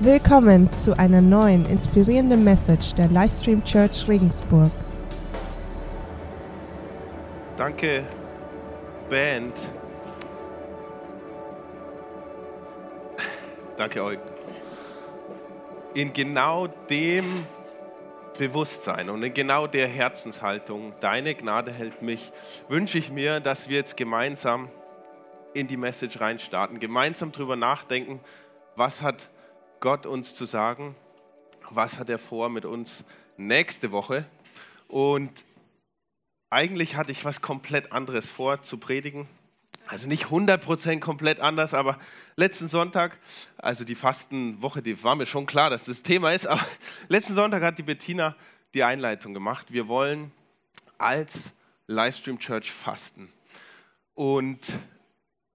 Willkommen zu einer neuen inspirierenden Message der Livestream Church Regensburg. Danke, Band. Danke euch. In genau dem Bewusstsein und in genau der Herzenshaltung, deine Gnade hält mich, wünsche ich mir, dass wir jetzt gemeinsam in die Message reinstarten, gemeinsam darüber nachdenken, was hat Gott uns zu sagen, was hat er vor mit uns nächste Woche. Und eigentlich hatte ich was komplett anderes vor zu predigen. Also nicht 100% komplett anders, aber letzten Sonntag, also die Fastenwoche, die war mir schon klar, dass das Thema ist, aber letzten Sonntag hat die Bettina die Einleitung gemacht. Wir wollen als Livestream Church fasten. Und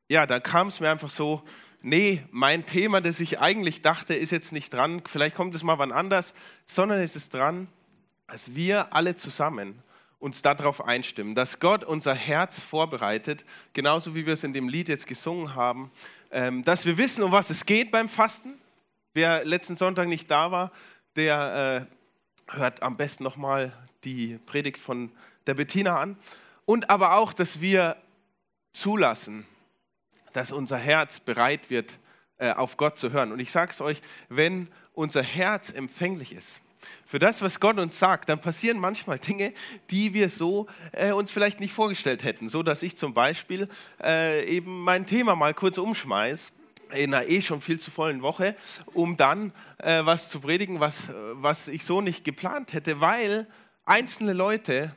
ja, da kam es mir einfach so, nee, mein Thema, das ich eigentlich dachte, ist jetzt nicht dran, vielleicht kommt es mal wann anders, sondern es ist dran, dass wir alle zusammen uns darauf einstimmen, dass Gott unser Herz vorbereitet, genauso wie wir es in dem Lied jetzt gesungen haben, ähm, dass wir wissen, um was es geht beim Fasten. Wer letzten Sonntag nicht da war, der äh, hört am besten nochmal die Predigt von der Bettina an. Und aber auch, dass wir zulassen, dass unser Herz bereit wird, äh, auf Gott zu hören. Und ich sage es euch, wenn unser Herz empfänglich ist, für das, was Gott uns sagt, dann passieren manchmal Dinge, die wir so äh, uns vielleicht nicht vorgestellt hätten. So dass ich zum Beispiel äh, eben mein Thema mal kurz umschmeiß in einer eh schon viel zu vollen Woche, um dann äh, was zu predigen, was, was ich so nicht geplant hätte, weil einzelne Leute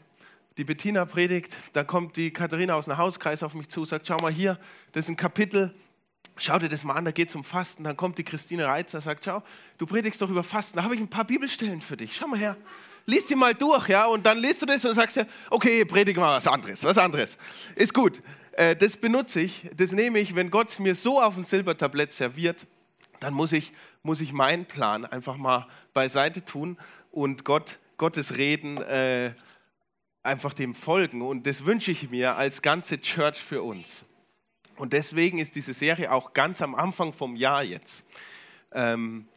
die Bettina predigt, dann kommt die Katharina aus dem Hauskreis auf mich zu, sagt, schau mal hier, das ist ein Kapitel, schau dir das mal an, da geht es um Fasten. Dann kommt die Christine Reitzer, sagt, schau, du predigst doch über Fasten, da habe ich ein paar Bibelstellen für dich, schau mal her. Lies die mal durch, ja, und dann liest du das und sagst ja, okay, predige mal was anderes, was anderes. Ist gut. Äh, das benutze ich, das nehme ich, wenn Gott mir so auf ein Silbertablett serviert, dann muss ich, muss ich meinen Plan einfach mal beiseite tun und Gott, Gottes Reden äh, einfach dem folgen. Und das wünsche ich mir als ganze Church für uns. Und deswegen ist diese Serie auch ganz am Anfang vom Jahr jetzt. Ähm,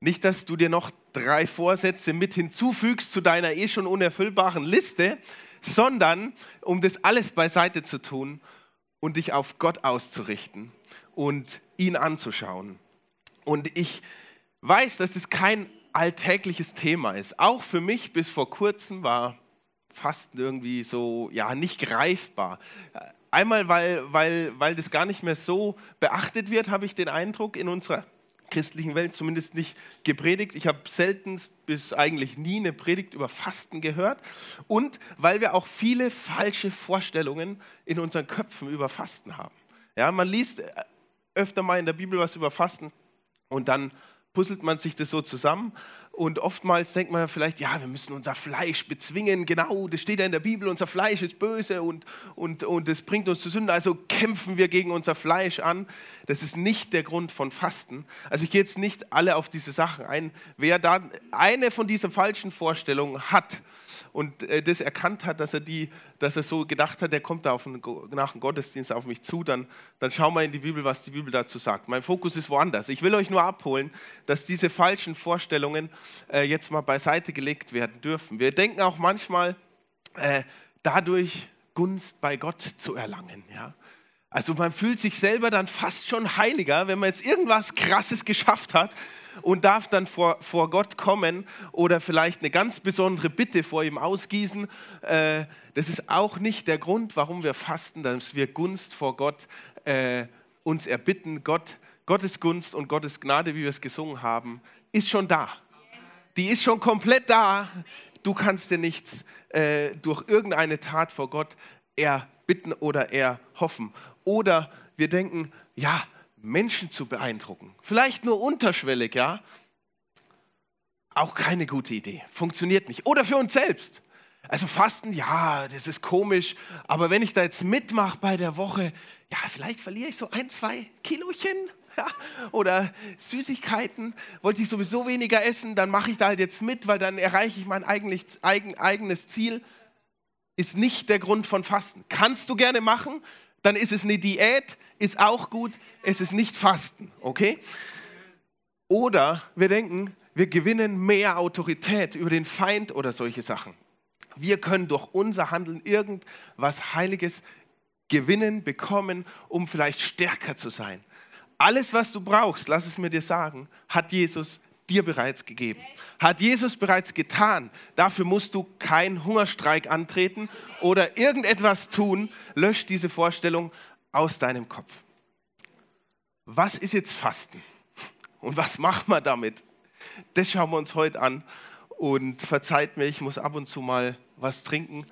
nicht, dass du dir noch drei Vorsätze mit hinzufügst zu deiner eh schon unerfüllbaren Liste, sondern um das alles beiseite zu tun und dich auf Gott auszurichten und ihn anzuschauen. Und ich weiß, dass es kein alltägliches Thema ist. Auch für mich bis vor kurzem war fast irgendwie so, ja, nicht greifbar. Einmal, weil, weil, weil das gar nicht mehr so beachtet wird, habe ich den Eindruck in unserer christlichen Welt zumindest nicht gepredigt. Ich habe selten bis eigentlich nie eine Predigt über Fasten gehört. Und weil wir auch viele falsche Vorstellungen in unseren Köpfen über Fasten haben. Ja, man liest öfter mal in der Bibel was über Fasten und dann puzzelt man sich das so zusammen und oftmals denkt man vielleicht, ja, wir müssen unser Fleisch bezwingen. Genau, das steht ja in der Bibel, unser Fleisch ist böse und, und, und es bringt uns zu Sünde. Also kämpfen wir gegen unser Fleisch an. Das ist nicht der Grund von Fasten. Also ich gehe jetzt nicht alle auf diese Sachen ein. Wer da eine von diesen falschen Vorstellungen hat, und äh, das erkannt hat, dass er, die, dass er so gedacht hat, der kommt da einen, nach dem Gottesdienst auf mich zu, dann, dann schauen wir in die Bibel, was die Bibel dazu sagt. Mein Fokus ist woanders. Ich will euch nur abholen, dass diese falschen Vorstellungen äh, jetzt mal beiseite gelegt werden dürfen. Wir denken auch manchmal, äh, dadurch Gunst bei Gott zu erlangen. Ja? Also man fühlt sich selber dann fast schon heiliger, wenn man jetzt irgendwas Krasses geschafft hat und darf dann vor, vor Gott kommen oder vielleicht eine ganz besondere Bitte vor ihm ausgießen. Äh, das ist auch nicht der Grund, warum wir fasten, dass wir Gunst vor Gott äh, uns erbitten. Gott, Gottes Gunst und Gottes Gnade, wie wir es gesungen haben, ist schon da. Die ist schon komplett da. Du kannst dir nichts äh, durch irgendeine Tat vor Gott erbitten oder erhoffen. Oder wir denken, ja, Menschen zu beeindrucken. Vielleicht nur unterschwellig, ja. Auch keine gute Idee. Funktioniert nicht. Oder für uns selbst. Also Fasten, ja, das ist komisch, aber wenn ich da jetzt mitmache bei der Woche, ja, vielleicht verliere ich so ein, zwei Kilochen ja, oder Süßigkeiten, wollte ich sowieso weniger essen, dann mache ich da halt jetzt mit, weil dann erreiche ich mein eigentlich, eigen, eigenes Ziel. Ist nicht der Grund von Fasten. Kannst du gerne machen, dann ist es eine Diät, ist auch gut, es ist nicht Fasten, okay? Oder wir denken, wir gewinnen mehr Autorität über den Feind oder solche Sachen. Wir können durch unser Handeln irgendwas Heiliges gewinnen, bekommen, um vielleicht stärker zu sein. Alles, was du brauchst, lass es mir dir sagen, hat Jesus dir bereits gegeben. Hat Jesus bereits getan. Dafür musst du keinen Hungerstreik antreten oder irgendetwas tun. Lösch diese Vorstellung aus deinem Kopf. Was ist jetzt Fasten? Und was machen wir damit? Das schauen wir uns heute an. Und verzeiht mir, ich muss ab und zu mal was trinken.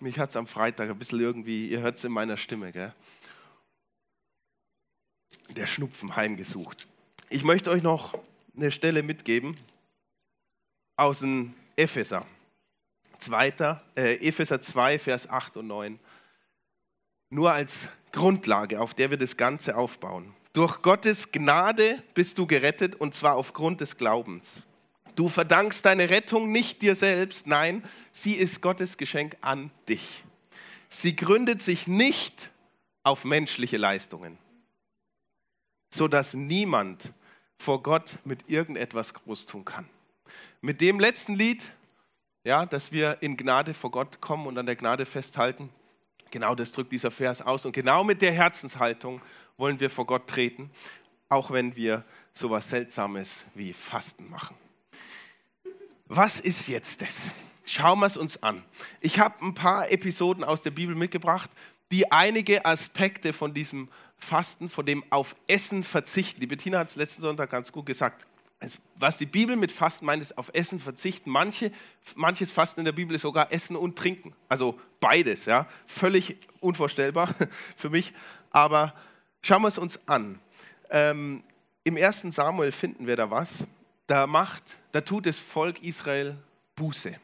Mich hat es am Freitag ein bisschen irgendwie, ihr hört es in meiner Stimme, gell? der Schnupfen heimgesucht. Ich möchte euch noch eine Stelle mitgeben aus dem Epheser. Zweiter, äh, Epheser 2, Vers 8 und 9. Nur als Grundlage, auf der wir das Ganze aufbauen. Durch Gottes Gnade bist du gerettet und zwar aufgrund des Glaubens. Du verdankst deine Rettung nicht dir selbst, nein, sie ist Gottes Geschenk an dich. Sie gründet sich nicht auf menschliche Leistungen, sodass niemand vor Gott mit irgendetwas groß tun kann. Mit dem letzten Lied, ja, dass wir in Gnade vor Gott kommen und an der Gnade festhalten, genau das drückt dieser Vers aus. Und genau mit der Herzenshaltung wollen wir vor Gott treten, auch wenn wir sowas Seltsames wie Fasten machen. Was ist jetzt das? Schauen wir es uns an. Ich habe ein paar Episoden aus der Bibel mitgebracht, die einige Aspekte von diesem Fasten, von dem auf Essen verzichten. Die Bettina hat es letzten Sonntag ganz gut gesagt. Was die Bibel mit Fasten meint, ist auf Essen verzichten. Manche, manches Fasten in der Bibel ist sogar Essen und Trinken. Also beides, ja. Völlig unvorstellbar für mich. Aber schauen wir es uns an. Ähm, Im ersten Samuel finden wir da was. Da macht, da tut das Volk Israel Buße.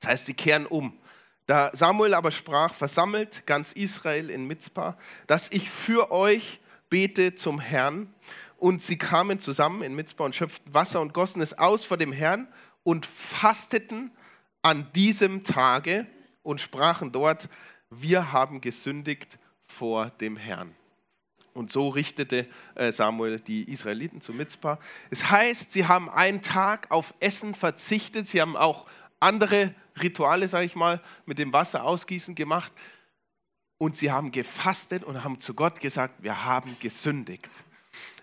Das heißt, sie kehren um. Da Samuel aber sprach, versammelt ganz Israel in Mitzpah, dass ich für euch bete zum Herrn. Und sie kamen zusammen in Mitzpah und schöpften Wasser und gossen es aus vor dem Herrn und fasteten an diesem Tage und sprachen dort, wir haben gesündigt vor dem Herrn. Und so richtete äh, Samuel die Israeliten zu Mitzpah. Es heißt, sie haben einen Tag auf Essen verzichtet. Sie haben auch andere Rituale, sage ich mal, mit dem Wasser ausgießen gemacht. Und sie haben gefastet und haben zu Gott gesagt, wir haben gesündigt.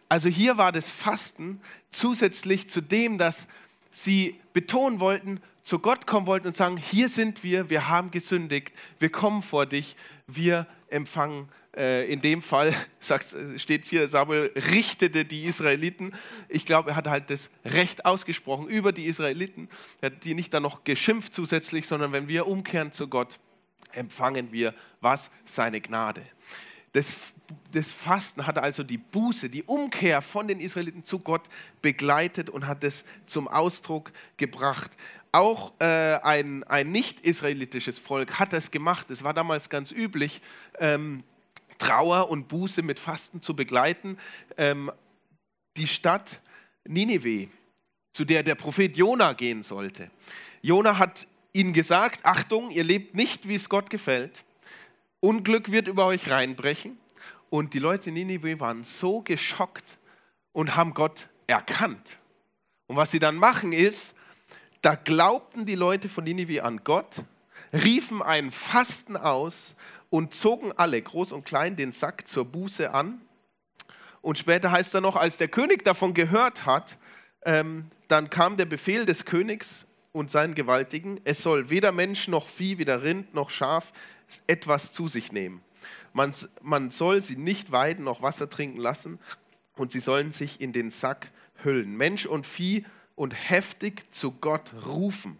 Also hier war das Fasten zusätzlich zu dem, dass sie betonen wollten, zu Gott kommen wollten und sagen, hier sind wir, wir haben gesündigt, wir kommen vor dich, wir empfangen äh, in dem Fall sagt, steht hier, Samuel richtete die Israeliten. Ich glaube, er hat halt das Recht ausgesprochen über die Israeliten. Er hat die nicht dann noch geschimpft zusätzlich, sondern wenn wir umkehren zu Gott, empfangen wir was? Seine Gnade. Das, das Fasten hat also die Buße, die Umkehr von den Israeliten zu Gott begleitet und hat es zum Ausdruck gebracht. Auch äh, ein, ein nicht-israelitisches Volk hat das gemacht. Es war damals ganz üblich, ähm, Trauer und Buße mit Fasten zu begleiten. Ähm, die Stadt Ninive, zu der der Prophet Jona gehen sollte. Jona hat ihnen gesagt: Achtung, ihr lebt nicht, wie es Gott gefällt. Unglück wird über euch reinbrechen. Und die Leute in Ninive waren so geschockt und haben Gott erkannt. Und was sie dann machen ist, da glaubten die Leute von Ninive an Gott, riefen einen Fasten aus und zogen alle, groß und klein, den Sack zur Buße an. Und später heißt er noch, als der König davon gehört hat, ähm, dann kam der Befehl des Königs und seinen Gewaltigen, es soll weder Mensch noch Vieh, weder Rind noch Schaf etwas zu sich nehmen. Man, man soll sie nicht weiden noch Wasser trinken lassen und sie sollen sich in den Sack hüllen. Mensch und Vieh und heftig zu Gott rufen.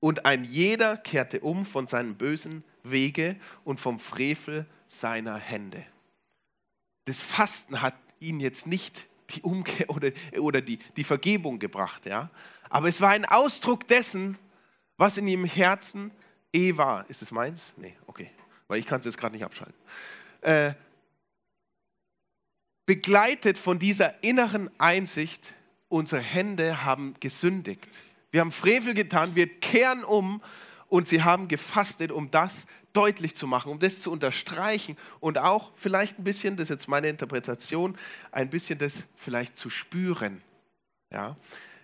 Und ein jeder kehrte um von seinen bösen Wege und vom Frevel seiner Hände. Das Fasten hat ihn jetzt nicht die Umkehr oder, oder die, die Vergebung gebracht, ja. Aber es war ein Ausdruck dessen, was in ihrem Herzen war. Ist es meins? Nee, okay. Weil ich kann es jetzt gerade nicht abschalten. Äh, begleitet von dieser inneren Einsicht, unsere Hände haben gesündigt. Wir haben Frevel getan, wir kehren um und sie haben gefastet, um das deutlich zu machen, um das zu unterstreichen und auch vielleicht ein bisschen, das ist jetzt meine Interpretation, ein bisschen das vielleicht zu spüren. Ja?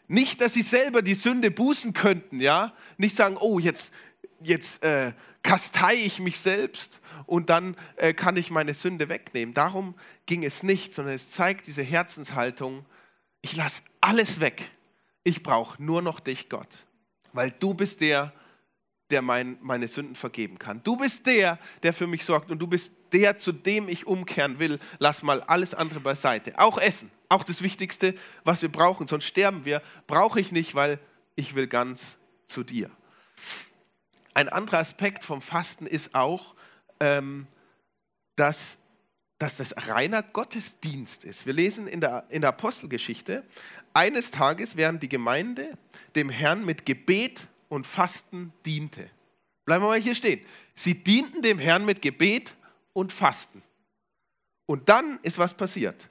Nicht, dass sie selber die Sünde bußen könnten, ja? Nicht sagen, oh, jetzt, jetzt äh, kastei ich mich selbst und dann äh, kann ich meine Sünde wegnehmen. Darum ging es nicht, sondern es zeigt diese Herzenshaltung, ich lasse alles weg. Ich brauche nur noch dich, Gott, weil du bist der, der mein, meine Sünden vergeben kann. Du bist der, der für mich sorgt und du bist der, zu dem ich umkehren will. Lass mal alles andere beiseite. Auch Essen, auch das Wichtigste, was wir brauchen, sonst sterben wir, brauche ich nicht, weil ich will ganz zu dir. Ein anderer Aspekt vom Fasten ist auch, ähm, dass, dass das reiner Gottesdienst ist. Wir lesen in der, in der Apostelgeschichte, eines Tages, während die Gemeinde dem Herrn mit Gebet und Fasten diente. Bleiben wir mal hier stehen. Sie dienten dem Herrn mit Gebet und Fasten. Und dann ist was passiert.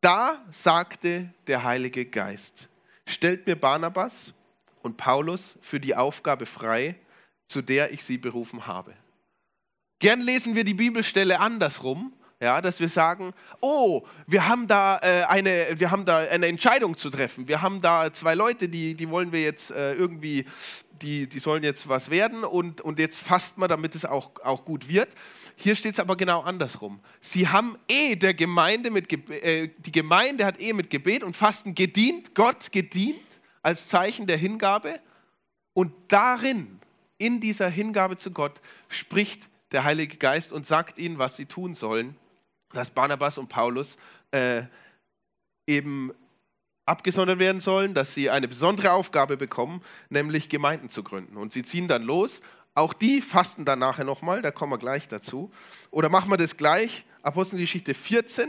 Da sagte der Heilige Geist, stellt mir Barnabas und Paulus für die Aufgabe frei, zu der ich sie berufen habe. Gern lesen wir die Bibelstelle andersrum, ja, dass wir sagen, oh, wir haben, da, äh, eine, wir haben da eine Entscheidung zu treffen. Wir haben da zwei Leute, die, die wollen wir jetzt äh, irgendwie, die, die sollen jetzt was werden und, und jetzt fasst man, damit es auch, auch gut wird. Hier steht es aber genau andersrum. Sie haben eh der Gemeinde mit, äh, die Gemeinde hat eh mit Gebet und Fasten gedient, Gott gedient als Zeichen der Hingabe und darin, in dieser Hingabe zu Gott, spricht der Heilige Geist und sagt ihnen, was sie tun sollen dass Barnabas und Paulus äh, eben abgesondert werden sollen, dass sie eine besondere Aufgabe bekommen, nämlich Gemeinden zu gründen. Und sie ziehen dann los. Auch die fasten dann nachher nochmal, da kommen wir gleich dazu. Oder machen wir das gleich, Apostelgeschichte 14.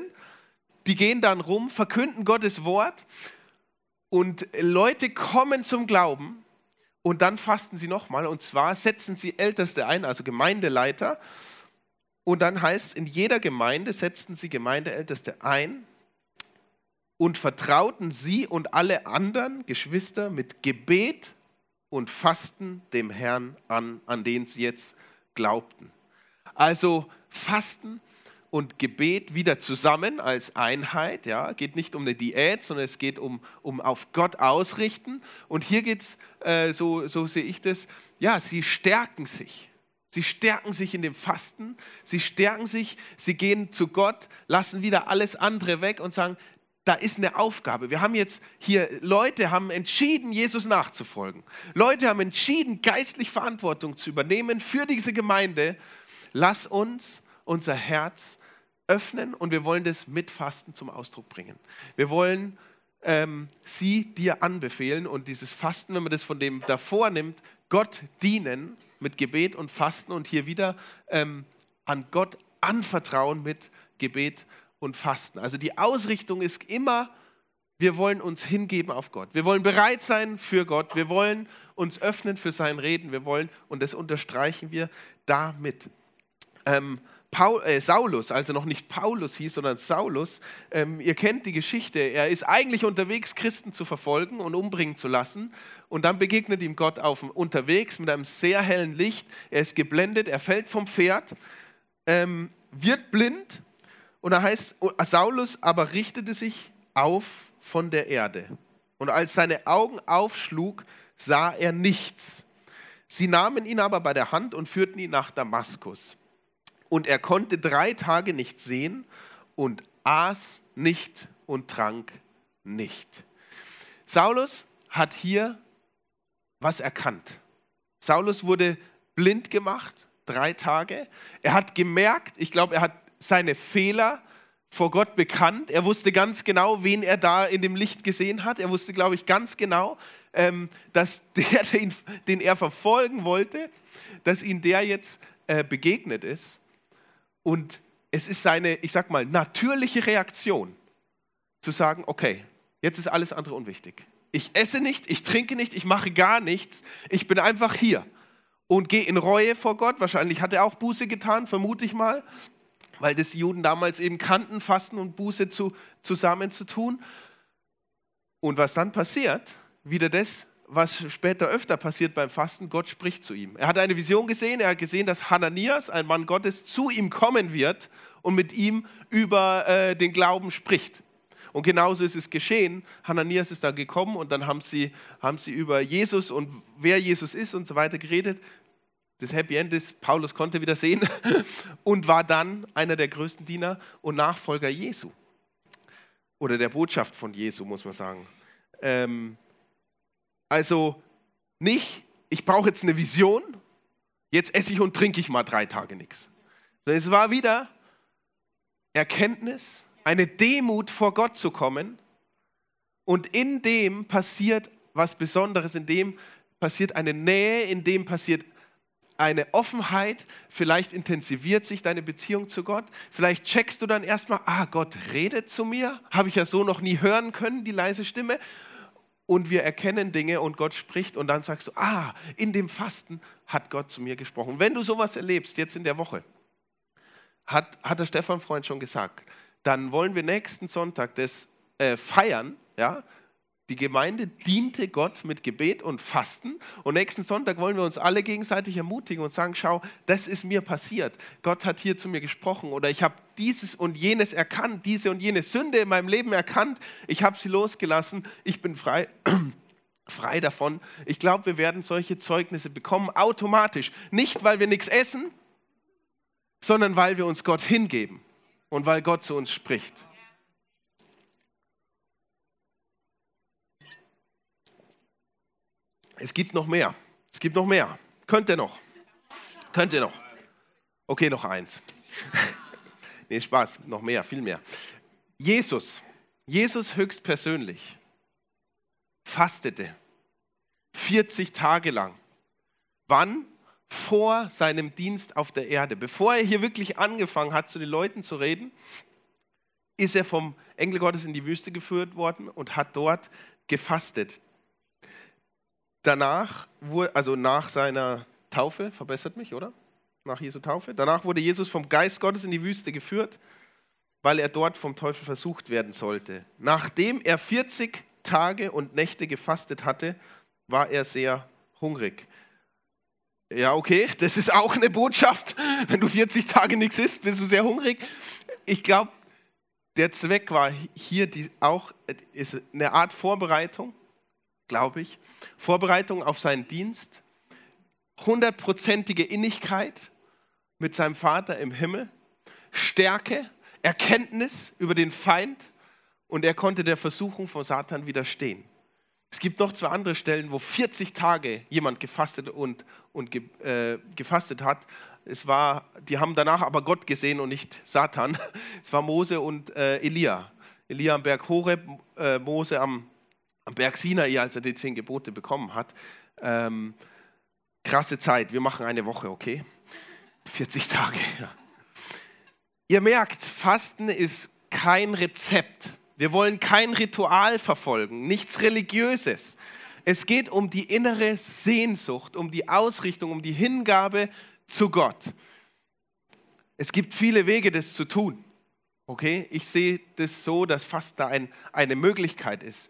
Die gehen dann rum, verkünden Gottes Wort und Leute kommen zum Glauben und dann fasten sie nochmal. Und zwar setzen sie Älteste ein, also Gemeindeleiter, und dann heißt es, in jeder Gemeinde setzten sie Gemeindeälteste ein und vertrauten sie und alle anderen Geschwister mit Gebet und Fasten dem Herrn an, an den sie jetzt glaubten. Also Fasten und Gebet wieder zusammen als Einheit. Ja, geht nicht um eine Diät, sondern es geht um, um auf Gott ausrichten. Und hier geht es, äh, so, so sehe ich das, ja, sie stärken sich. Sie stärken sich in dem Fasten, sie stärken sich, sie gehen zu Gott, lassen wieder alles andere weg und sagen, da ist eine Aufgabe. Wir haben jetzt hier, Leute haben entschieden, Jesus nachzufolgen. Leute haben entschieden, geistlich Verantwortung zu übernehmen für diese Gemeinde. Lass uns unser Herz öffnen und wir wollen das mit Fasten zum Ausdruck bringen. Wir wollen ähm, sie dir anbefehlen und dieses Fasten, wenn man das von dem davor nimmt, Gott dienen mit Gebet und Fasten und hier wieder ähm, an Gott anvertrauen mit Gebet und Fasten. Also die Ausrichtung ist immer, wir wollen uns hingeben auf Gott. Wir wollen bereit sein für Gott. Wir wollen uns öffnen für sein Reden. Wir wollen, und das unterstreichen wir damit. Ähm, Paul, äh, Saulus, also noch nicht Paulus hieß, sondern Saulus, ähm, ihr kennt die Geschichte, er ist eigentlich unterwegs, Christen zu verfolgen und umbringen zu lassen. Und dann begegnet ihm Gott auf, unterwegs mit einem sehr hellen Licht. Er ist geblendet, er fällt vom Pferd, ähm, wird blind. Und da heißt, Saulus aber richtete sich auf von der Erde. Und als seine Augen aufschlug, sah er nichts. Sie nahmen ihn aber bei der Hand und führten ihn nach Damaskus. Und er konnte drei Tage nicht sehen und aß nicht und trank nicht. Saulus hat hier was erkannt. Saulus wurde blind gemacht, drei Tage. Er hat gemerkt, ich glaube, er hat seine Fehler vor Gott bekannt. Er wusste ganz genau, wen er da in dem Licht gesehen hat. Er wusste, glaube ich, ganz genau, ähm, dass der, den, den, er verfolgen wollte, dass ihm der jetzt äh, begegnet ist. Und es ist seine, ich sag mal, natürliche Reaktion, zu sagen, okay, jetzt ist alles andere unwichtig. Ich esse nicht, ich trinke nicht, ich mache gar nichts. Ich bin einfach hier und gehe in Reue vor Gott. Wahrscheinlich hat er auch Buße getan, vermute ich mal, weil das die Juden damals eben kannten, Fasten und Buße zu, zusammen zu tun. Und was dann passiert, wieder das, was später öfter passiert beim Fasten, Gott spricht zu ihm. Er hat eine Vision gesehen, er hat gesehen, dass Hananias, ein Mann Gottes, zu ihm kommen wird und mit ihm über äh, den Glauben spricht. Und genauso ist es geschehen. Hananias ist da gekommen und dann haben sie, haben sie über Jesus und wer Jesus ist und so weiter geredet. Das Happy End ist, Paulus konnte wieder sehen und war dann einer der größten Diener und Nachfolger Jesu. Oder der Botschaft von Jesu, muss man sagen. Ähm, also nicht, ich brauche jetzt eine Vision, jetzt esse ich und trinke ich mal drei Tage nichts. Es war wieder Erkenntnis, eine Demut vor Gott zu kommen und in dem passiert was Besonderes, in dem passiert eine Nähe, in dem passiert eine Offenheit, vielleicht intensiviert sich deine Beziehung zu Gott, vielleicht checkst du dann erstmal, ah, Gott redet zu mir, habe ich ja so noch nie hören können, die leise Stimme. Und wir erkennen Dinge und Gott spricht und dann sagst du, ah, in dem Fasten hat Gott zu mir gesprochen. Wenn du sowas erlebst, jetzt in der Woche, hat, hat der Stefan Freund schon gesagt, dann wollen wir nächsten Sonntag das äh, feiern, ja, die Gemeinde diente Gott mit Gebet und Fasten. Und nächsten Sonntag wollen wir uns alle gegenseitig ermutigen und sagen, schau, das ist mir passiert. Gott hat hier zu mir gesprochen oder ich habe dieses und jenes erkannt, diese und jene Sünde in meinem Leben erkannt. Ich habe sie losgelassen. Ich bin frei. frei davon. Ich glaube, wir werden solche Zeugnisse bekommen, automatisch. Nicht, weil wir nichts essen, sondern weil wir uns Gott hingeben und weil Gott zu uns spricht. Es gibt noch mehr. Es gibt noch mehr. Könnt ihr noch? Könnt ihr noch? Okay, noch eins. nee, Spaß, noch mehr, viel mehr. Jesus, Jesus höchstpersönlich, fastete 40 Tage lang. Wann? Vor seinem Dienst auf der Erde. Bevor er hier wirklich angefangen hat, zu den Leuten zu reden, ist er vom Engel Gottes in die Wüste geführt worden und hat dort gefastet danach, also nach seiner Taufe, verbessert mich, oder? Nach Jesu Taufe. Danach wurde Jesus vom Geist Gottes in die Wüste geführt, weil er dort vom Teufel versucht werden sollte. Nachdem er 40 Tage und Nächte gefastet hatte, war er sehr hungrig. Ja, okay, das ist auch eine Botschaft. Wenn du 40 Tage nichts isst, bist du sehr hungrig. Ich glaube, der Zweck war hier die, auch ist eine Art Vorbereitung glaube ich, Vorbereitung auf seinen Dienst, hundertprozentige Innigkeit mit seinem Vater im Himmel, Stärke, Erkenntnis über den Feind und er konnte der Versuchung von Satan widerstehen. Es gibt noch zwei andere Stellen, wo 40 Tage jemand gefastet und, und ge, äh, gefastet hat. Es war, die haben danach aber Gott gesehen und nicht Satan. Es war Mose und äh, Elia. Elia am Berg Horeb, äh, Mose am am Berg Sinai, als er die zehn Gebote bekommen hat. Ähm, krasse Zeit, wir machen eine Woche, okay? 40 Tage. Ja. Ihr merkt, Fasten ist kein Rezept. Wir wollen kein Ritual verfolgen, nichts Religiöses. Es geht um die innere Sehnsucht, um die Ausrichtung, um die Hingabe zu Gott. Es gibt viele Wege, das zu tun. Okay, ich sehe das so, dass Fasten ein, eine Möglichkeit ist.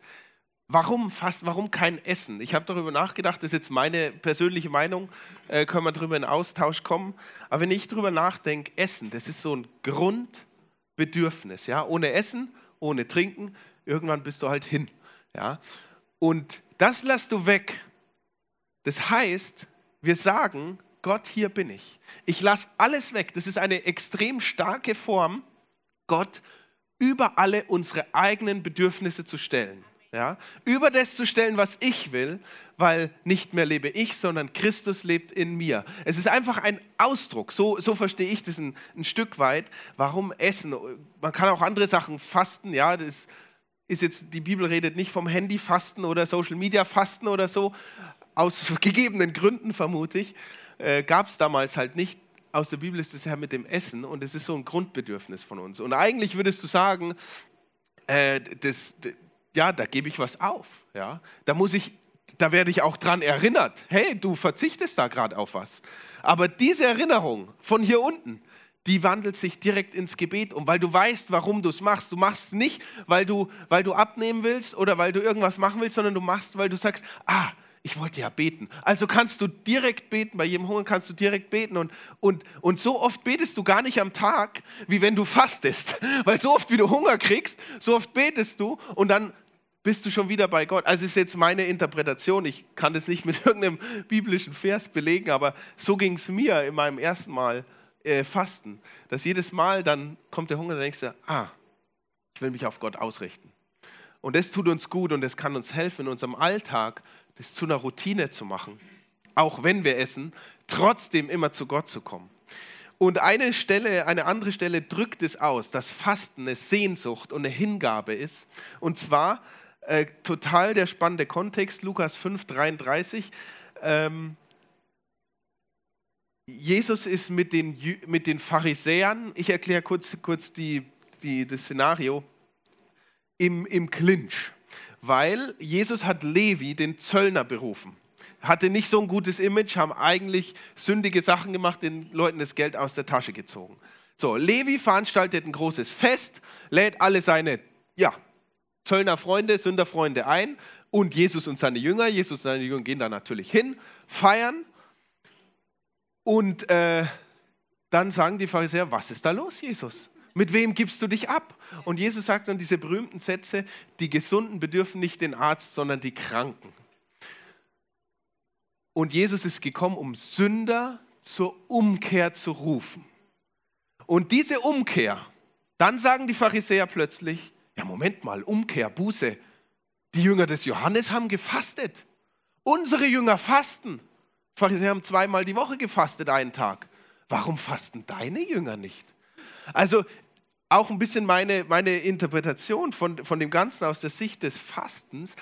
Warum fast, warum kein Essen? Ich habe darüber nachgedacht, das ist jetzt meine persönliche Meinung, äh, können wir darüber in Austausch kommen. Aber wenn ich darüber nachdenke, Essen, das ist so ein Grundbedürfnis. Ja? Ohne Essen, ohne Trinken, irgendwann bist du halt hin. Ja? Und das lässt du weg. Das heißt, wir sagen, Gott, hier bin ich. Ich lasse alles weg. Das ist eine extrem starke Form, Gott über alle unsere eigenen Bedürfnisse zu stellen ja, über das zu stellen, was ich will, weil nicht mehr lebe ich, sondern Christus lebt in mir. Es ist einfach ein Ausdruck, so, so verstehe ich das ein, ein Stück weit. Warum Essen? Man kann auch andere Sachen fasten, ja, das ist jetzt, die Bibel redet nicht vom Handy-Fasten oder Social-Media-Fasten oder so, aus gegebenen Gründen vermute ich, äh, gab es damals halt nicht. Aus der Bibel ist es ja mit dem Essen und es ist so ein Grundbedürfnis von uns. Und eigentlich würdest du sagen, äh, das, das ja, da gebe ich was auf. Ja? Da muss ich, da werde ich auch dran erinnert. Hey, du verzichtest da gerade auf was. Aber diese Erinnerung von hier unten, die wandelt sich direkt ins Gebet um, weil du weißt, warum du es machst. Du machst es nicht, weil du, weil du abnehmen willst oder weil du irgendwas machen willst, sondern du machst, weil du sagst, ah, ich wollte ja beten. Also kannst du direkt beten, bei jedem Hunger kannst du direkt beten. Und, und, und so oft betest du gar nicht am Tag, wie wenn du fastest. Weil so oft, wie du Hunger kriegst, so oft betest du und dann bist du schon wieder bei Gott. Also ist jetzt meine Interpretation. Ich kann das nicht mit irgendeinem biblischen Vers belegen, aber so ging es mir in meinem ersten Mal äh, Fasten. Dass jedes Mal dann kommt der Hunger, dann denkst du, ah, ich will mich auf Gott ausrichten. Und das tut uns gut und das kann uns helfen, in unserem Alltag das zu einer Routine zu machen. Auch wenn wir essen, trotzdem immer zu Gott zu kommen. Und eine Stelle, eine andere Stelle drückt es aus, dass Fasten eine Sehnsucht und eine Hingabe ist. Und zwar äh, total der spannende Kontext, Lukas 5, 33. Ähm, Jesus ist mit den, mit den Pharisäern, ich erkläre kurz, kurz die, die, das Szenario, im, im Clinch, weil Jesus hat Levi, den Zöllner, berufen. Hatte nicht so ein gutes Image, haben eigentlich sündige Sachen gemacht, den Leuten das Geld aus der Tasche gezogen. So, Levi veranstaltet ein großes Fest, lädt alle seine ja, Zöllnerfreunde, Sünderfreunde ein und Jesus und seine Jünger. Jesus und seine Jünger gehen da natürlich hin, feiern und äh, dann sagen die Pharisäer, was ist da los, Jesus? Mit wem gibst du dich ab? Und Jesus sagt dann diese berühmten Sätze, die Gesunden bedürfen nicht den Arzt, sondern die Kranken. Und Jesus ist gekommen, um Sünder zur Umkehr zu rufen. Und diese Umkehr, dann sagen die Pharisäer plötzlich, ja Moment mal, Umkehr, Buße. Die Jünger des Johannes haben gefastet. Unsere Jünger fasten. Pharisäer haben zweimal die Woche gefastet, einen Tag. Warum fasten deine Jünger nicht? Also auch ein bisschen meine, meine Interpretation von, von dem Ganzen aus der Sicht des Fastens.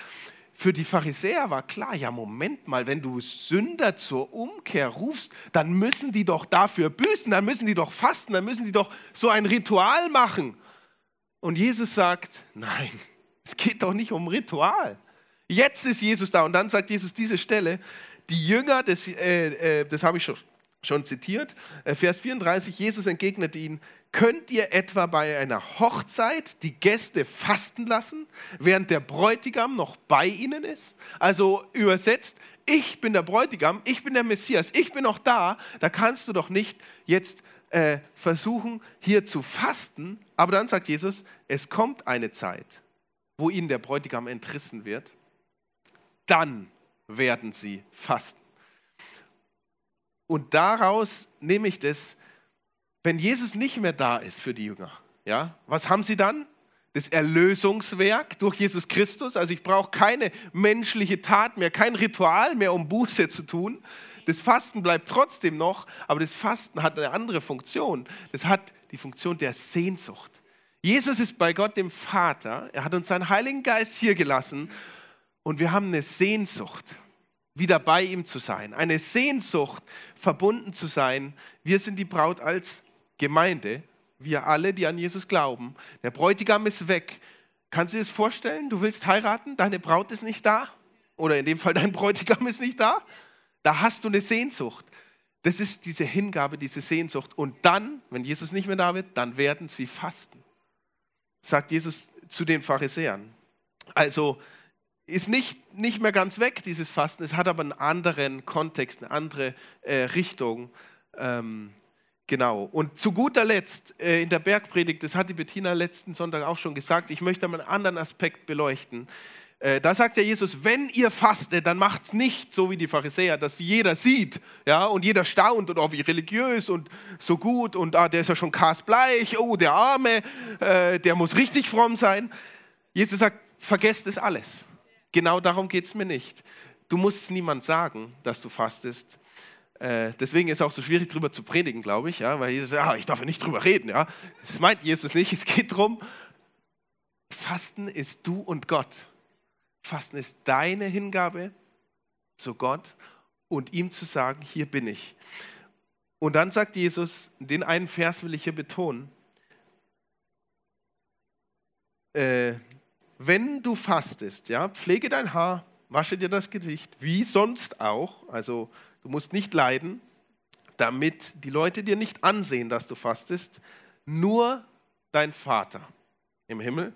Für die Pharisäer war klar, ja Moment mal, wenn du Sünder zur Umkehr rufst, dann müssen die doch dafür büßen, dann müssen die doch fasten, dann müssen die doch so ein Ritual machen. Und Jesus sagt, nein, es geht doch nicht um Ritual. Jetzt ist Jesus da und dann sagt Jesus diese Stelle, die Jünger, das, äh, äh, das habe ich schon, schon zitiert, äh, Vers 34, Jesus entgegnete ihnen, könnt ihr etwa bei einer Hochzeit die Gäste fasten lassen, während der Bräutigam noch bei ihnen ist? Also übersetzt, ich bin der Bräutigam, ich bin der Messias, ich bin noch da, da kannst du doch nicht jetzt äh, versuchen, hier zu fasten. Aber dann sagt Jesus, es kommt eine Zeit, wo ihnen der Bräutigam entrissen wird. Dann werden sie fasten. Und daraus nehme ich das, wenn Jesus nicht mehr da ist für die Jünger, ja, was haben sie dann? Das Erlösungswerk durch Jesus Christus. Also ich brauche keine menschliche Tat mehr, kein Ritual mehr, um Buße zu tun. Das Fasten bleibt trotzdem noch, aber das Fasten hat eine andere Funktion. Das hat die Funktion der Sehnsucht. Jesus ist bei Gott dem Vater. Er hat uns seinen Heiligen Geist hier gelassen und wir haben eine Sehnsucht wieder bei ihm zu sein, eine Sehnsucht, verbunden zu sein. Wir sind die Braut als Gemeinde, wir alle, die an Jesus glauben. Der Bräutigam ist weg. Kannst du dir das vorstellen? Du willst heiraten, deine Braut ist nicht da? Oder in dem Fall dein Bräutigam ist nicht da? Da hast du eine Sehnsucht. Das ist diese Hingabe, diese Sehnsucht. Und dann, wenn Jesus nicht mehr da wird, dann werden sie fasten. Sagt Jesus zu den Pharisäern. Also ist nicht, nicht mehr ganz weg, dieses Fasten. Es hat aber einen anderen Kontext, eine andere äh, Richtung. Ähm, genau. Und zu guter Letzt äh, in der Bergpredigt, das hat die Bettina letzten Sonntag auch schon gesagt, ich möchte einen anderen Aspekt beleuchten. Äh, da sagt ja Jesus, wenn ihr fastet, dann macht es nicht so wie die Pharisäer, dass jeder sieht ja, und jeder staunt und oh, wie religiös und so gut und ah, der ist ja schon kasbleich, oh, der Arme, äh, der muss richtig fromm sein. Jesus sagt, vergesst es alles. Genau darum geht es mir nicht. Du musst niemand sagen, dass du fastest. Äh, deswegen ist es auch so schwierig, darüber zu predigen, glaube ich, ja, weil Jesus sagt, ah, ich darf ja nicht drüber reden. Ja. Das meint Jesus nicht. Es geht darum, Fasten ist du und Gott. Fasten ist deine Hingabe zu Gott und ihm zu sagen, hier bin ich. Und dann sagt Jesus, den einen Vers will ich hier betonen, äh, wenn du fastest, ja, pflege dein Haar, wasche dir das Gesicht, wie sonst auch, also du musst nicht leiden, damit die Leute dir nicht ansehen, dass du fastest, nur dein Vater im Himmel,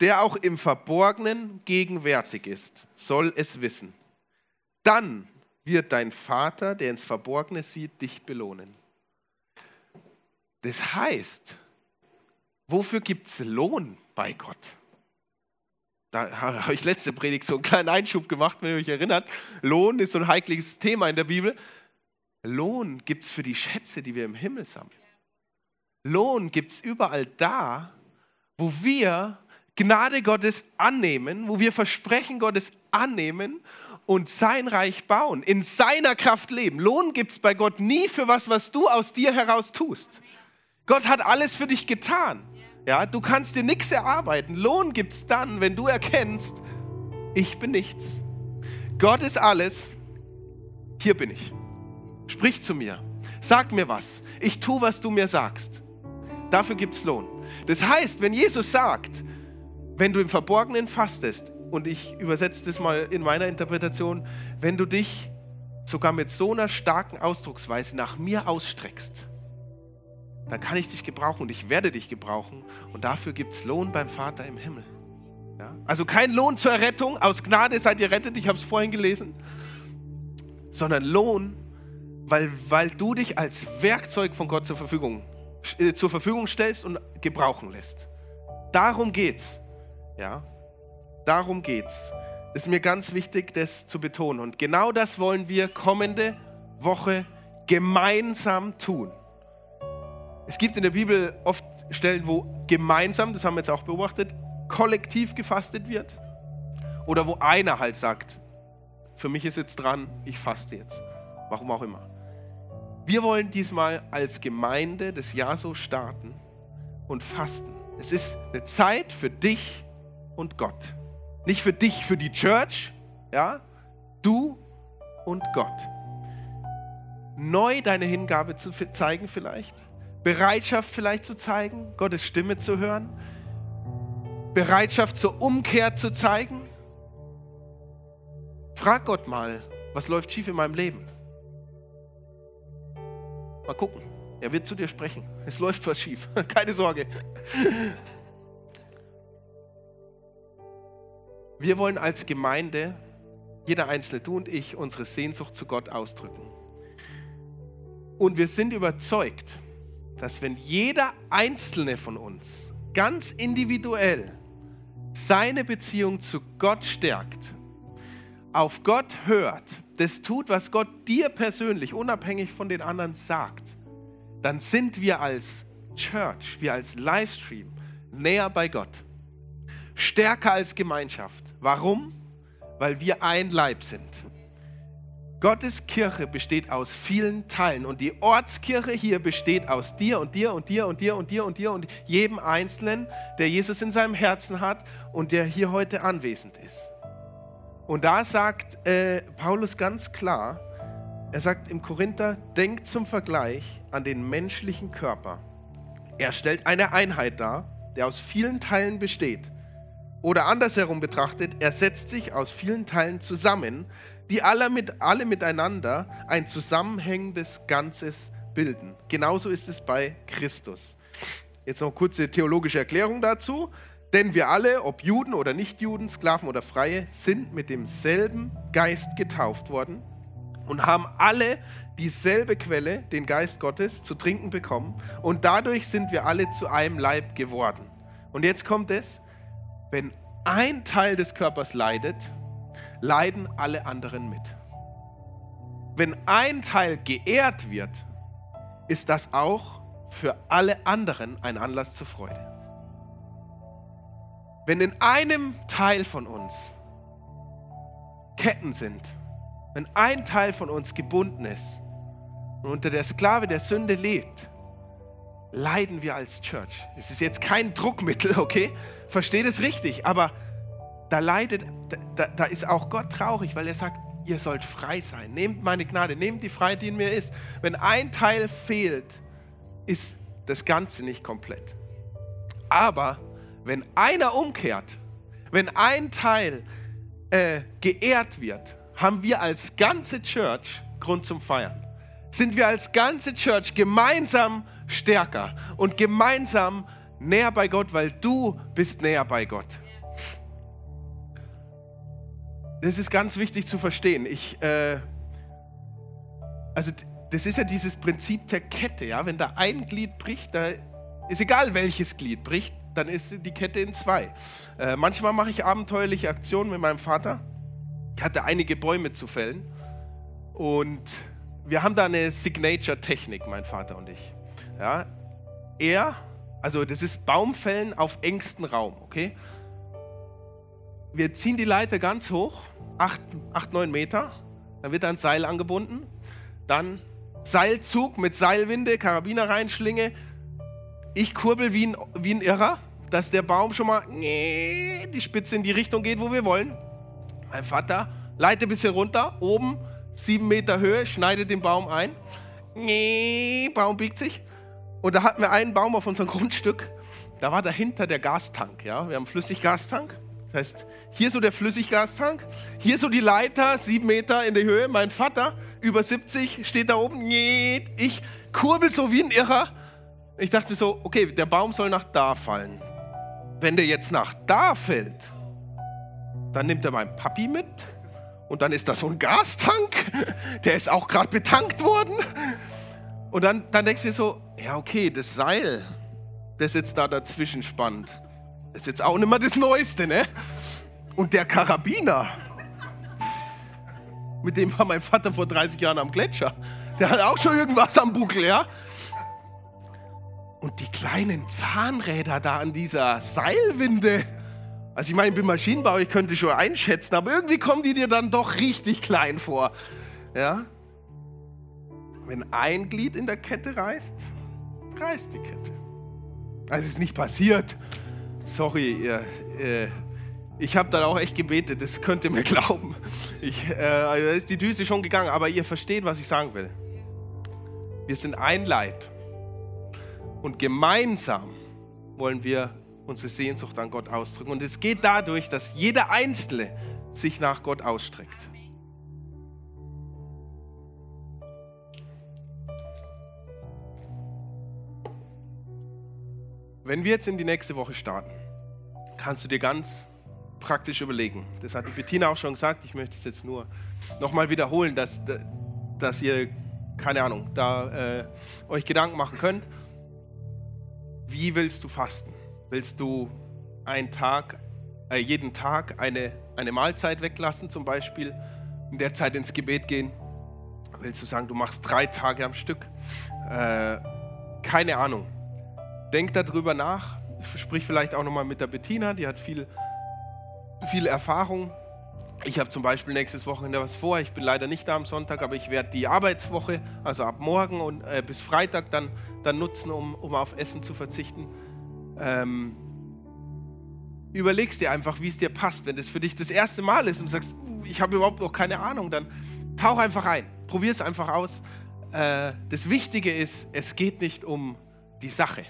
der auch im Verborgenen gegenwärtig ist, soll es wissen. Dann wird dein Vater, der ins Verborgene sieht, dich belohnen. Das heißt, wofür gibt es Lohn bei Gott? Da habe ich letzte Predigt so einen kleinen Einschub gemacht, wenn ihr euch erinnert. Lohn ist so ein heikles Thema in der Bibel. Lohn gibt es für die Schätze, die wir im Himmel sammeln. Lohn gibt es überall da, wo wir Gnade Gottes annehmen, wo wir Versprechen Gottes annehmen und sein Reich bauen, in seiner Kraft leben. Lohn gibt es bei Gott nie für was, was du aus dir heraus tust. Gott hat alles für dich getan. Ja, du kannst dir nichts erarbeiten. Lohn gibt es dann, wenn du erkennst, ich bin nichts. Gott ist alles. Hier bin ich. Sprich zu mir. Sag mir was. Ich tue, was du mir sagst. Dafür gibt es Lohn. Das heißt, wenn Jesus sagt, wenn du im Verborgenen fastest, und ich übersetze das mal in meiner Interpretation, wenn du dich sogar mit so einer starken Ausdrucksweise nach mir ausstreckst, dann kann ich dich gebrauchen und ich werde dich gebrauchen und dafür gibt es Lohn beim Vater im Himmel. Ja? Also kein Lohn zur Errettung, aus Gnade seid ihr rettet, ich habe es vorhin gelesen, sondern Lohn, weil, weil du dich als Werkzeug von Gott zur Verfügung, äh, zur Verfügung stellst und gebrauchen lässt. Darum geht's. Ja? Darum geht's. Ist mir ganz wichtig, das zu betonen. Und genau das wollen wir kommende Woche gemeinsam tun. Es gibt in der Bibel oft Stellen, wo gemeinsam, das haben wir jetzt auch beobachtet, kollektiv gefastet wird. Oder wo einer halt sagt, für mich ist jetzt dran, ich faste jetzt. Warum auch immer. Wir wollen diesmal als Gemeinde Jahr so starten und fasten. Es ist eine Zeit für dich und Gott. Nicht für dich, für die Church, ja? Du und Gott. Neu deine Hingabe zu zeigen vielleicht Bereitschaft vielleicht zu zeigen, Gottes Stimme zu hören, Bereitschaft zur Umkehr zu zeigen. Frag Gott mal, was läuft schief in meinem Leben? Mal gucken. Er wird zu dir sprechen. Es läuft was schief. Keine Sorge. Wir wollen als Gemeinde, jeder Einzelne, du und ich, unsere Sehnsucht zu Gott ausdrücken. Und wir sind überzeugt, dass wenn jeder einzelne von uns ganz individuell seine Beziehung zu Gott stärkt, auf Gott hört, das tut, was Gott dir persönlich, unabhängig von den anderen sagt, dann sind wir als Church, wir als Livestream näher bei Gott. Stärker als Gemeinschaft. Warum? Weil wir ein Leib sind. Gottes Kirche besteht aus vielen Teilen und die Ortskirche hier besteht aus dir und dir und dir und dir und dir und dir und jedem Einzelnen, der Jesus in seinem Herzen hat und der hier heute anwesend ist. Und da sagt äh, Paulus ganz klar, er sagt im Korinther, denkt zum Vergleich an den menschlichen Körper. Er stellt eine Einheit dar, der aus vielen Teilen besteht. Oder andersherum betrachtet, er setzt sich aus vielen Teilen zusammen, die alle, mit, alle miteinander ein zusammenhängendes Ganzes bilden. Genauso ist es bei Christus. Jetzt noch eine kurze theologische Erklärung dazu. Denn wir alle, ob Juden oder Nichtjuden, Sklaven oder Freie, sind mit demselben Geist getauft worden und haben alle dieselbe Quelle, den Geist Gottes, zu trinken bekommen. Und dadurch sind wir alle zu einem Leib geworden. Und jetzt kommt es, wenn ein Teil des Körpers leidet, leiden alle anderen mit. Wenn ein Teil geehrt wird, ist das auch für alle anderen ein Anlass zur Freude. Wenn in einem Teil von uns Ketten sind, wenn ein Teil von uns gebunden ist und unter der Sklave der Sünde lebt, leiden wir als Church. Es ist jetzt kein Druckmittel, okay? Versteht es richtig, aber da leidet, da, da ist auch Gott traurig, weil er sagt, ihr sollt frei sein. Nehmt meine Gnade, nehmt die Freiheit, die in mir ist. Wenn ein Teil fehlt, ist das Ganze nicht komplett. Aber wenn einer umkehrt, wenn ein Teil äh, geehrt wird, haben wir als ganze Church Grund zum Feiern. Sind wir als ganze Church gemeinsam stärker und gemeinsam näher bei Gott, weil du bist näher bei Gott. Das ist ganz wichtig zu verstehen. Ich, äh, also das ist ja dieses Prinzip der Kette, ja. Wenn da ein Glied bricht, da ist egal welches Glied bricht, dann ist die Kette in zwei. Äh, manchmal mache ich abenteuerliche Aktionen mit meinem Vater. Ich hatte einige Bäume zu fällen und wir haben da eine Signature-Technik, mein Vater und ich. Ja, er, also das ist Baumfällen auf engstem Raum, okay? Wir ziehen die Leiter ganz hoch, 8, 8 9 Meter, dann wird ein Seil angebunden, dann Seilzug mit Seilwinde, Karabiner reinschlinge. Ich kurbel wie ein, wie ein Irrer, dass der Baum schon mal die Spitze in die Richtung geht, wo wir wollen. Mein Vater leitet ein bisschen runter, oben sieben Meter Höhe, schneidet den Baum ein. Baum biegt sich. Und da hatten wir einen Baum auf unserem Grundstück. Da war dahinter der Gastank. Ja? Wir haben einen Flüssiggastank. Heißt, hier so der Flüssiggastank, hier so die Leiter, sieben Meter in der Höhe. Mein Vater, über 70, steht da oben. Ich kurbel so wie ein Irrer. Ich dachte mir so, okay, der Baum soll nach da fallen. Wenn der jetzt nach da fällt, dann nimmt er meinen Papi mit und dann ist da so ein Gastank, der ist auch gerade betankt worden. Und dann, dann denkst du dir so, ja okay, das Seil, das jetzt da dazwischen spannt, ist jetzt auch nicht mehr das Neueste, ne? Und der Karabiner, mit dem war mein Vater vor 30 Jahren am Gletscher. Der hat auch schon irgendwas am Buckel, ja? Und die kleinen Zahnräder da an dieser Seilwinde, also ich meine, ich bin Maschinenbauer, ich könnte schon einschätzen, aber irgendwie kommen die dir dann doch richtig klein vor. Ja? Wenn ein Glied in der Kette reißt, reißt die Kette. Also ist nicht passiert. Sorry, ihr, äh, ich habe dann auch echt gebetet, das könnt ihr mir glauben. Ich, äh, da ist die Düse schon gegangen, aber ihr versteht, was ich sagen will. Wir sind ein Leib und gemeinsam wollen wir unsere Sehnsucht an Gott ausdrücken. Und es geht dadurch, dass jeder Einzelne sich nach Gott ausstreckt. Wenn wir jetzt in die nächste Woche starten, kannst du dir ganz praktisch überlegen. Das hat die Bettina auch schon gesagt. Ich möchte es jetzt nur nochmal wiederholen, dass, dass ihr, keine Ahnung, da äh, euch Gedanken machen könnt. Wie willst du fasten? Willst du einen Tag, äh, jeden Tag eine, eine Mahlzeit weglassen, zum Beispiel, in der Zeit ins Gebet gehen? Willst du sagen, du machst drei Tage am Stück? Äh, keine Ahnung. Denk darüber nach. Sprich vielleicht auch nochmal mit der Bettina, die hat viel, viel Erfahrung. Ich habe zum Beispiel nächstes Wochenende was vor. Ich bin leider nicht da am Sonntag, aber ich werde die Arbeitswoche, also ab morgen und äh, bis Freitag, dann, dann nutzen, um, um auf Essen zu verzichten ähm, überlegst dir einfach, wie es dir passt. Wenn das für dich das erste Mal ist und sagst, ich habe überhaupt noch keine Ahnung, dann tauch einfach ein, probier es einfach aus. Äh, das Wichtige ist, es geht nicht um die Sache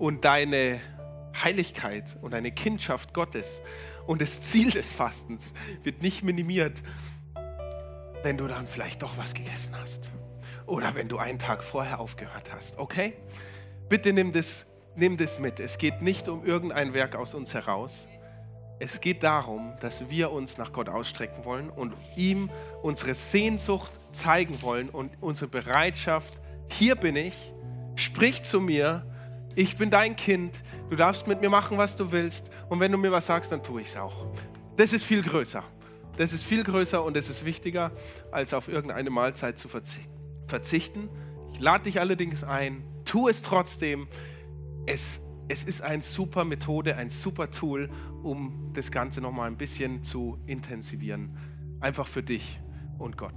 und deine Heiligkeit und deine Kindschaft Gottes und das Ziel des Fastens wird nicht minimiert, wenn du dann vielleicht doch was gegessen hast oder wenn du einen Tag vorher aufgehört hast. Okay? Bitte nimm das nimm das mit. Es geht nicht um irgendein Werk aus uns heraus. Es geht darum, dass wir uns nach Gott ausstrecken wollen und ihm unsere Sehnsucht zeigen wollen und unsere Bereitschaft. Hier bin ich, sprich zu mir, ich bin dein Kind, du darfst mit mir machen, was du willst und wenn du mir was sagst, dann tue ich es auch. Das ist viel größer. Das ist viel größer und es ist wichtiger, als auf irgendeine Mahlzeit zu verzichten. Ich lade dich allerdings ein, tu es trotzdem es, es ist eine super Methode, ein super Tool, um das Ganze nochmal ein bisschen zu intensivieren. Einfach für dich und Gott.